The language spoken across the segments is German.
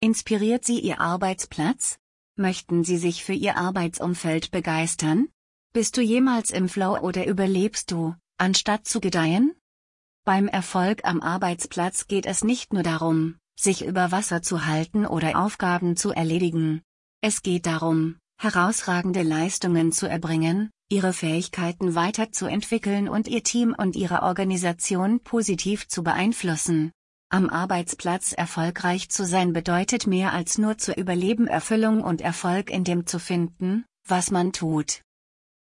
Inspiriert Sie Ihr Arbeitsplatz? Möchten Sie sich für Ihr Arbeitsumfeld begeistern? Bist du jemals im Flow oder überlebst du, anstatt zu gedeihen? Beim Erfolg am Arbeitsplatz geht es nicht nur darum, sich über Wasser zu halten oder Aufgaben zu erledigen. Es geht darum, herausragende Leistungen zu erbringen, ihre Fähigkeiten weiterzuentwickeln und ihr Team und ihre Organisation positiv zu beeinflussen. Am Arbeitsplatz erfolgreich zu sein bedeutet mehr als nur zu überleben Erfüllung und Erfolg in dem zu finden, was man tut.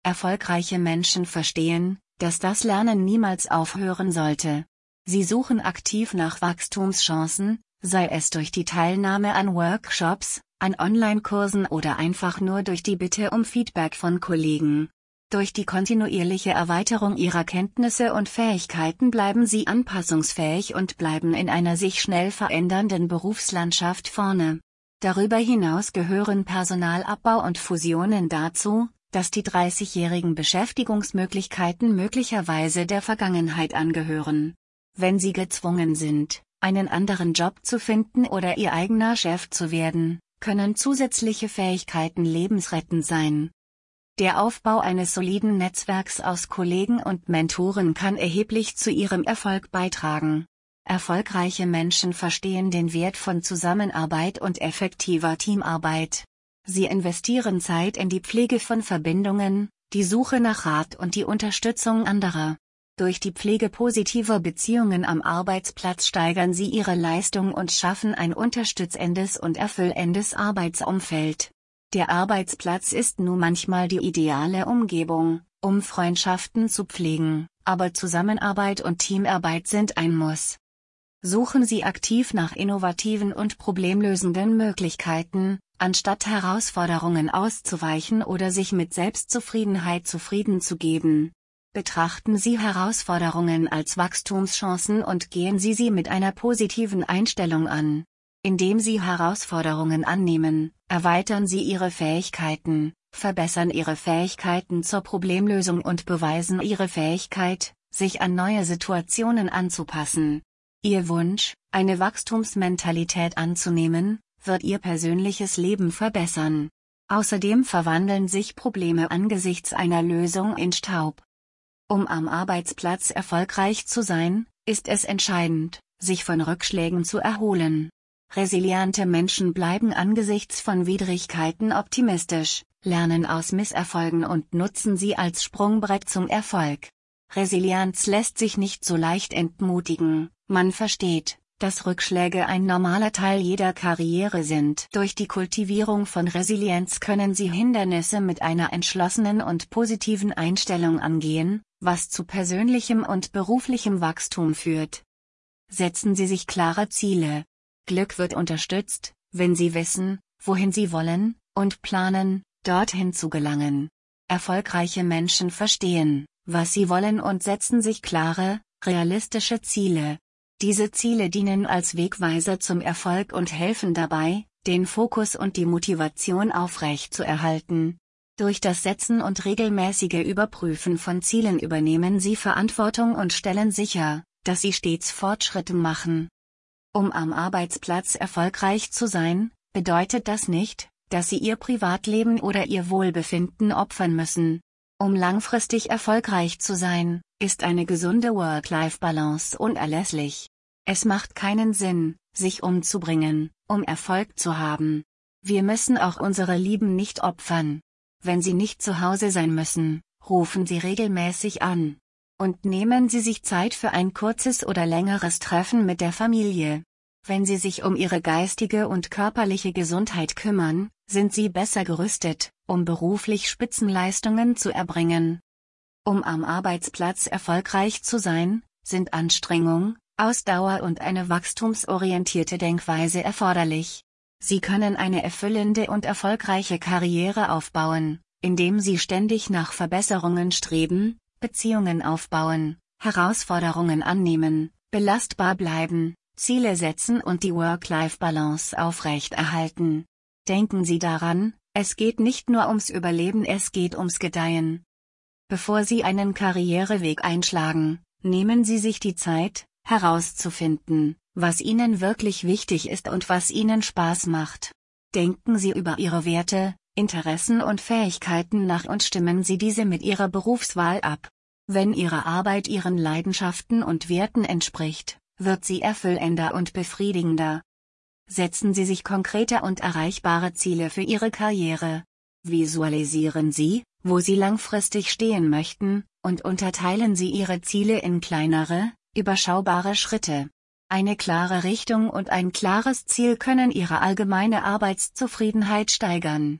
Erfolgreiche Menschen verstehen, dass das Lernen niemals aufhören sollte. Sie suchen aktiv nach Wachstumschancen, sei es durch die Teilnahme an Workshops, an Online-Kursen oder einfach nur durch die Bitte um Feedback von Kollegen. Durch die kontinuierliche Erweiterung ihrer Kenntnisse und Fähigkeiten bleiben sie anpassungsfähig und bleiben in einer sich schnell verändernden Berufslandschaft vorne. Darüber hinaus gehören Personalabbau und Fusionen dazu, dass die 30-jährigen Beschäftigungsmöglichkeiten möglicherweise der Vergangenheit angehören. Wenn sie gezwungen sind, einen anderen Job zu finden oder ihr eigener Chef zu werden, können zusätzliche Fähigkeiten lebensrettend sein. Der Aufbau eines soliden Netzwerks aus Kollegen und Mentoren kann erheblich zu ihrem Erfolg beitragen. Erfolgreiche Menschen verstehen den Wert von Zusammenarbeit und effektiver Teamarbeit. Sie investieren Zeit in die Pflege von Verbindungen, die Suche nach Rat und die Unterstützung anderer. Durch die Pflege positiver Beziehungen am Arbeitsplatz steigern sie ihre Leistung und schaffen ein unterstützendes und erfüllendes Arbeitsumfeld. Der Arbeitsplatz ist nun manchmal die ideale Umgebung, um Freundschaften zu pflegen, aber Zusammenarbeit und Teamarbeit sind ein Muss. Suchen Sie aktiv nach innovativen und problemlösenden Möglichkeiten, anstatt Herausforderungen auszuweichen oder sich mit Selbstzufriedenheit zufrieden zu geben. Betrachten Sie Herausforderungen als Wachstumschancen und gehen Sie sie mit einer positiven Einstellung an. Indem Sie Herausforderungen annehmen, erweitern Sie Ihre Fähigkeiten, verbessern Ihre Fähigkeiten zur Problemlösung und beweisen Ihre Fähigkeit, sich an neue Situationen anzupassen. Ihr Wunsch, eine Wachstumsmentalität anzunehmen, wird Ihr persönliches Leben verbessern. Außerdem verwandeln sich Probleme angesichts einer Lösung in Staub. Um am Arbeitsplatz erfolgreich zu sein, ist es entscheidend, sich von Rückschlägen zu erholen. Resiliente Menschen bleiben angesichts von Widrigkeiten optimistisch, lernen aus Misserfolgen und nutzen sie als Sprungbrett zum Erfolg. Resilienz lässt sich nicht so leicht entmutigen, man versteht, dass Rückschläge ein normaler Teil jeder Karriere sind. Durch die Kultivierung von Resilienz können Sie Hindernisse mit einer entschlossenen und positiven Einstellung angehen, was zu persönlichem und beruflichem Wachstum führt. Setzen Sie sich klare Ziele, Glück wird unterstützt, wenn Sie wissen, wohin Sie wollen, und planen, dorthin zu gelangen. Erfolgreiche Menschen verstehen, was sie wollen und setzen sich klare, realistische Ziele. Diese Ziele dienen als Wegweiser zum Erfolg und helfen dabei, den Fokus und die Motivation aufrecht zu erhalten. Durch das Setzen und regelmäßige Überprüfen von Zielen übernehmen Sie Verantwortung und stellen sicher, dass Sie stets Fortschritte machen. Um am Arbeitsplatz erfolgreich zu sein, bedeutet das nicht, dass Sie Ihr Privatleben oder Ihr Wohlbefinden opfern müssen. Um langfristig erfolgreich zu sein, ist eine gesunde Work-Life-Balance unerlässlich. Es macht keinen Sinn, sich umzubringen, um Erfolg zu haben. Wir müssen auch unsere Lieben nicht opfern. Wenn sie nicht zu Hause sein müssen, rufen sie regelmäßig an. Und nehmen Sie sich Zeit für ein kurzes oder längeres Treffen mit der Familie. Wenn Sie sich um Ihre geistige und körperliche Gesundheit kümmern, sind Sie besser gerüstet, um beruflich Spitzenleistungen zu erbringen. Um am Arbeitsplatz erfolgreich zu sein, sind Anstrengung, Ausdauer und eine wachstumsorientierte Denkweise erforderlich. Sie können eine erfüllende und erfolgreiche Karriere aufbauen, indem Sie ständig nach Verbesserungen streben, Beziehungen aufbauen, Herausforderungen annehmen, belastbar bleiben, Ziele setzen und die Work-Life-Balance aufrechterhalten. Denken Sie daran, es geht nicht nur ums Überleben, es geht ums Gedeihen. Bevor Sie einen Karriereweg einschlagen, nehmen Sie sich die Zeit, herauszufinden, was Ihnen wirklich wichtig ist und was Ihnen Spaß macht. Denken Sie über Ihre Werte, Interessen und Fähigkeiten nach und stimmen Sie diese mit Ihrer Berufswahl ab. Wenn Ihre Arbeit Ihren Leidenschaften und Werten entspricht, wird sie erfüllender und befriedigender. Setzen Sie sich konkrete und erreichbare Ziele für Ihre Karriere. Visualisieren Sie, wo Sie langfristig stehen möchten, und unterteilen Sie Ihre Ziele in kleinere, überschaubare Schritte. Eine klare Richtung und ein klares Ziel können Ihre allgemeine Arbeitszufriedenheit steigern.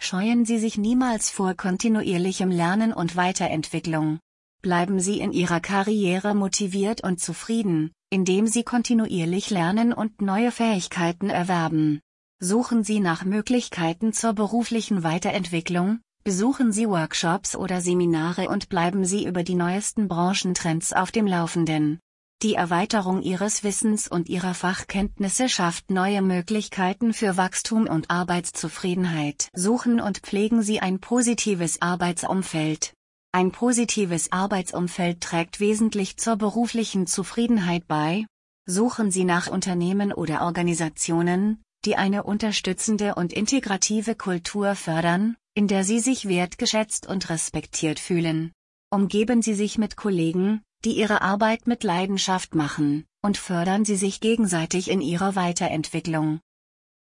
Scheuen Sie sich niemals vor kontinuierlichem Lernen und Weiterentwicklung. Bleiben Sie in Ihrer Karriere motiviert und zufrieden, indem Sie kontinuierlich lernen und neue Fähigkeiten erwerben. Suchen Sie nach Möglichkeiten zur beruflichen Weiterentwicklung, besuchen Sie Workshops oder Seminare und bleiben Sie über die neuesten Branchentrends auf dem Laufenden. Die Erweiterung ihres Wissens und ihrer Fachkenntnisse schafft neue Möglichkeiten für Wachstum und Arbeitszufriedenheit. Suchen und pflegen Sie ein positives Arbeitsumfeld. Ein positives Arbeitsumfeld trägt wesentlich zur beruflichen Zufriedenheit bei. Suchen Sie nach Unternehmen oder Organisationen, die eine unterstützende und integrative Kultur fördern, in der Sie sich wertgeschätzt und respektiert fühlen. Umgeben Sie sich mit Kollegen, die ihre Arbeit mit Leidenschaft machen, und fördern Sie sich gegenseitig in Ihrer Weiterentwicklung.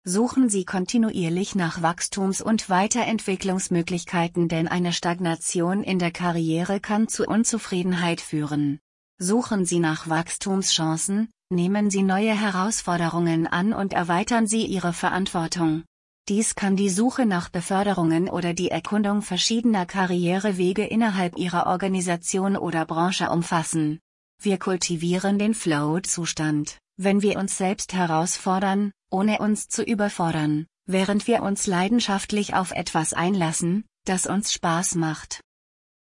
Suchen Sie kontinuierlich nach Wachstums- und Weiterentwicklungsmöglichkeiten, denn eine Stagnation in der Karriere kann zu Unzufriedenheit führen. Suchen Sie nach Wachstumschancen, nehmen Sie neue Herausforderungen an und erweitern Sie Ihre Verantwortung. Dies kann die Suche nach Beförderungen oder die Erkundung verschiedener Karrierewege innerhalb Ihrer Organisation oder Branche umfassen. Wir kultivieren den Flow-Zustand, wenn wir uns selbst herausfordern, ohne uns zu überfordern, während wir uns leidenschaftlich auf etwas einlassen, das uns Spaß macht.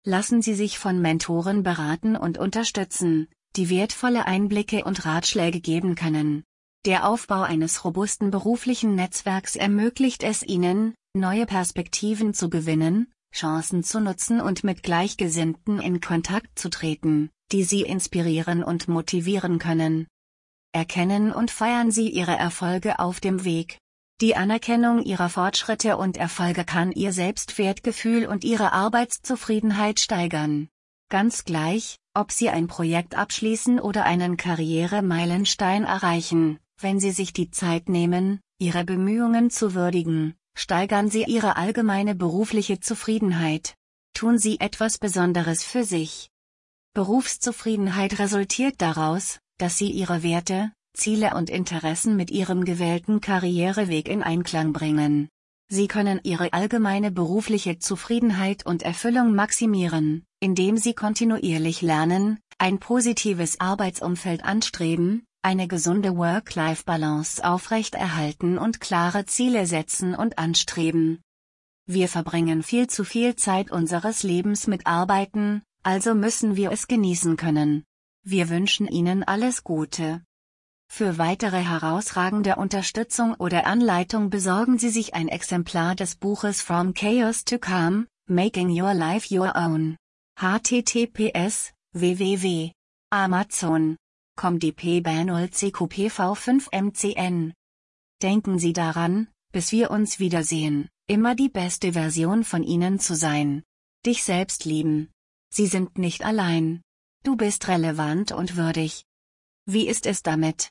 Lassen Sie sich von Mentoren beraten und unterstützen, die wertvolle Einblicke und Ratschläge geben können. Der Aufbau eines robusten beruflichen Netzwerks ermöglicht es Ihnen, neue Perspektiven zu gewinnen, Chancen zu nutzen und mit Gleichgesinnten in Kontakt zu treten, die Sie inspirieren und motivieren können. Erkennen und feiern Sie Ihre Erfolge auf dem Weg. Die Anerkennung Ihrer Fortschritte und Erfolge kann Ihr Selbstwertgefühl und Ihre Arbeitszufriedenheit steigern. Ganz gleich, ob Sie ein Projekt abschließen oder einen Karrieremeilenstein erreichen, wenn Sie sich die Zeit nehmen, Ihre Bemühungen zu würdigen, steigern Sie Ihre allgemeine berufliche Zufriedenheit. Tun Sie etwas Besonderes für sich. Berufszufriedenheit resultiert daraus, dass Sie Ihre Werte, Ziele und Interessen mit Ihrem gewählten Karriereweg in Einklang bringen. Sie können Ihre allgemeine berufliche Zufriedenheit und Erfüllung maximieren, indem Sie kontinuierlich lernen, ein positives Arbeitsumfeld anstreben, eine gesunde Work-Life-Balance aufrechterhalten und klare Ziele setzen und anstreben. Wir verbringen viel zu viel Zeit unseres Lebens mit Arbeiten, also müssen wir es genießen können. Wir wünschen Ihnen alles Gute. Für weitere herausragende Unterstützung oder Anleitung besorgen Sie sich ein Exemplar des Buches From Chaos to Calm, Making Your Life Your Own. https www. Amazon ComDP BA0 CQPV5MCN. Denken Sie daran, bis wir uns wiedersehen, immer die beste Version von Ihnen zu sein. Dich selbst lieben. Sie sind nicht allein. Du bist relevant und würdig. Wie ist es damit?